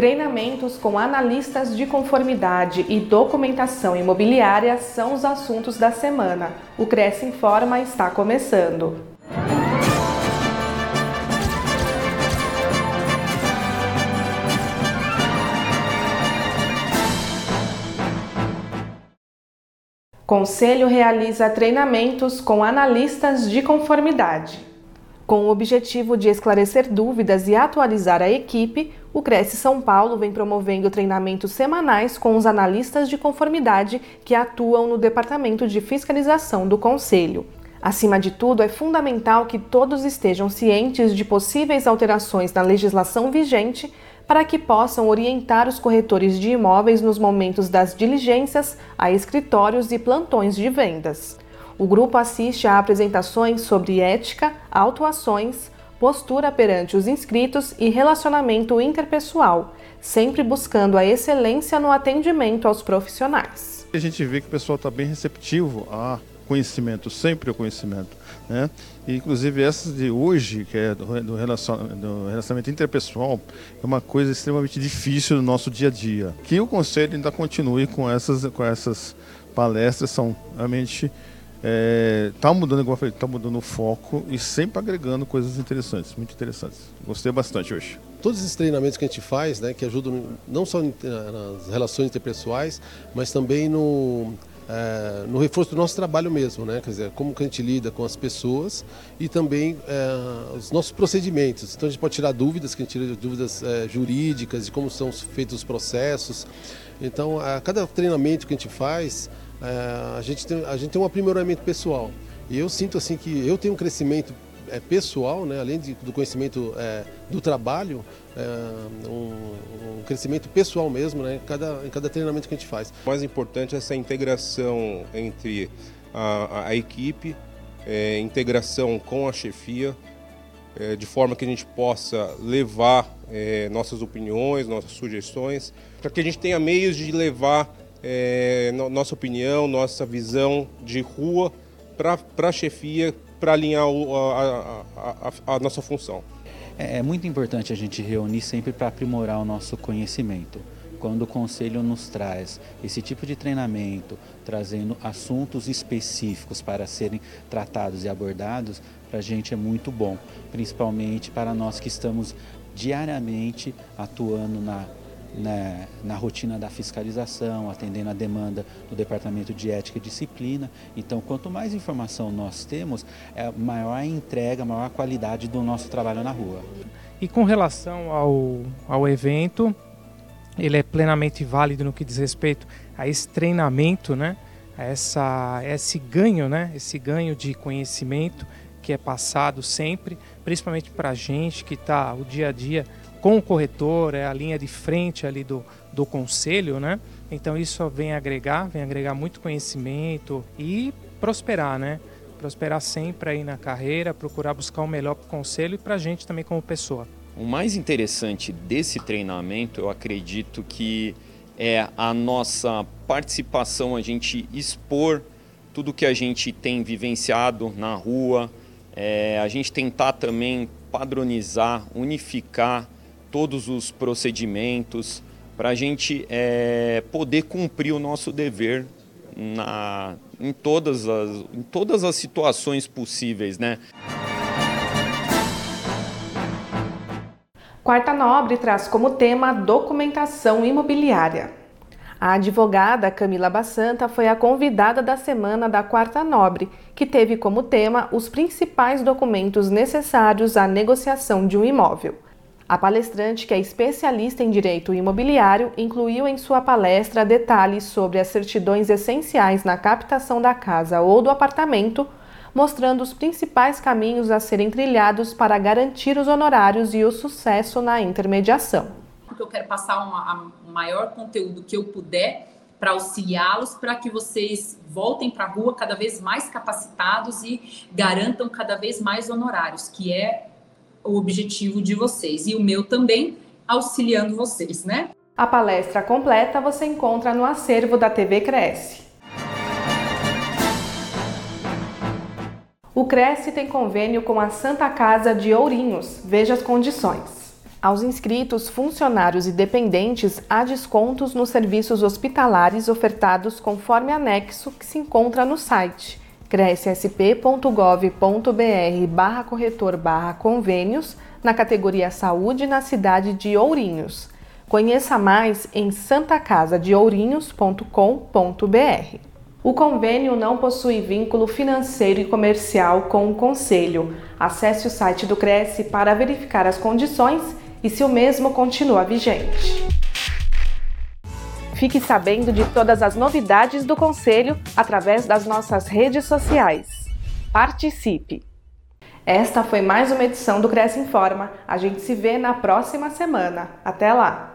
Treinamentos com analistas de conformidade e documentação imobiliária são os assuntos da semana. O Cresce Informa está começando. Conselho realiza treinamentos com analistas de conformidade. Com o objetivo de esclarecer dúvidas e atualizar a equipe, o Cresce São Paulo vem promovendo treinamentos semanais com os analistas de conformidade que atuam no Departamento de Fiscalização do Conselho. Acima de tudo, é fundamental que todos estejam cientes de possíveis alterações na legislação vigente para que possam orientar os corretores de imóveis nos momentos das diligências a escritórios e plantões de vendas. O grupo assiste a apresentações sobre ética, autuações, postura perante os inscritos e relacionamento interpessoal, sempre buscando a excelência no atendimento aos profissionais. A gente vê que o pessoal está bem receptivo a conhecimento, sempre o conhecimento. Né? Inclusive essas de hoje, que é do, relacionamento interpessoal, é uma coisa extremamente difícil no nosso dia a dia. Que o Conselho ainda continue com essas, com essas palestras, são realmente É, mudando, igual eu falei, está mudando o foco e sempre agregando coisas interessantes, muito interessantes. Gostei bastante hoje. Todos esses treinamentos que a gente faz, né, que ajudam não só nas relações interpessoais, mas também no, é, no reforço do nosso trabalho mesmo, né? Quer dizer, como que a gente lida com as pessoas e também é, os nossos procedimentos. Então a gente pode tirar dúvidas, que a gente tira dúvidas é, jurídicas de como são feitos os processos. Então, a cada treinamento que a gente faz, é, a, gente tem, a gente tem um aprimoramento pessoal. E eu sinto assim que eu tenho um crescimento é, pessoal, né, além de, do conhecimento é, do trabalho, é, um, um, crescimento pessoal mesmo né, em, cada, em cada treinamento que a gente faz. O mais importante é essa integração entre a, a equipe, é, integração com a chefia, é, de forma que a gente possa levar é, nossas opiniões, nossas sugestões, para que a gente tenha meios de levar é, nossa opinião, nossa visão de rua para a chefia, para alinhar o, a, a, a, a, nossa função. É, é muito importante a gente reunir sempre para aprimorar o nosso conhecimento. Quando o conselho nos traz esse tipo de treinamento, trazendo assuntos específicos para serem tratados e abordados, para a gente é muito bom, principalmente para nós que estamos diariamente atuando na na, na, rotina da fiscalização, atendendo a demanda do Departamento de Ética e Disciplina. Então, quanto mais informação nós temos, é maior a entrega, maior a qualidade do nosso trabalho na rua. E com relação ao, ao evento, ele é plenamente válido no que diz respeito a esse treinamento, né? a essa, esse ganho, né? esse ganho de conhecimento que é passado sempre, principalmente para a gente que está o dia a dia com o corretor, é a linha de frente ali do, do conselho, né? Então isso vem agregar, vem agregar muito conhecimento e prosperar, né? Prosperar sempre aí na carreira, procurar buscar o melhor para o conselho e para a gente também como pessoa. O mais interessante desse treinamento, eu acredito que é a nossa participação, a gente expor tudo que a gente tem vivenciado na rua, é, a gente tentar também padronizar, unificar todos os procedimentos, para a gente é, poder cumprir o nosso dever na, em, todas as, em todas as situações possíveis. Né? Quarta Nobre traz como tema documentação imobiliária. A advogada Camila Bassanta foi a convidada da semana da Quarta Nobre, que teve como tema os principais documentos necessários à negociação de um imóvel. A palestrante, que é especialista em direito imobiliário, incluiu em sua palestra detalhes sobre as certidões essenciais na captação da casa ou do apartamento, mostrando os principais caminhos a serem trilhados para garantir os honorários e o sucesso na intermediação. Eu quero passar o maior conteúdo que eu puder para auxiliá-los, para que vocês voltem para a rua cada vez mais capacitados e garantam cada vez mais honorários, que é o objetivo de vocês e o meu também, auxiliando vocês, né? A palestra completa você encontra no acervo da TV Cresce. O Cresce tem convênio com a Santa Casa de Ourinhos. Veja as condições. Aos inscritos, funcionários e dependentes há descontos nos serviços hospitalares ofertados conforme anexo que se encontra no site crescsp.gov.br barra corretor barra convênios na categoria Saúde na cidade de Ourinhos. Conheça mais em santacasadeourinhos.com.br. O convênio não possui vínculo financeiro e comercial com o Conselho. Acesse o site do Cresce para verificar as condições e se o mesmo continua vigente. Fique sabendo de todas as novidades do Conselho através das nossas redes sociais. Participe! Esta foi mais uma edição do Cresce Informa. A gente se vê na próxima semana. Até lá!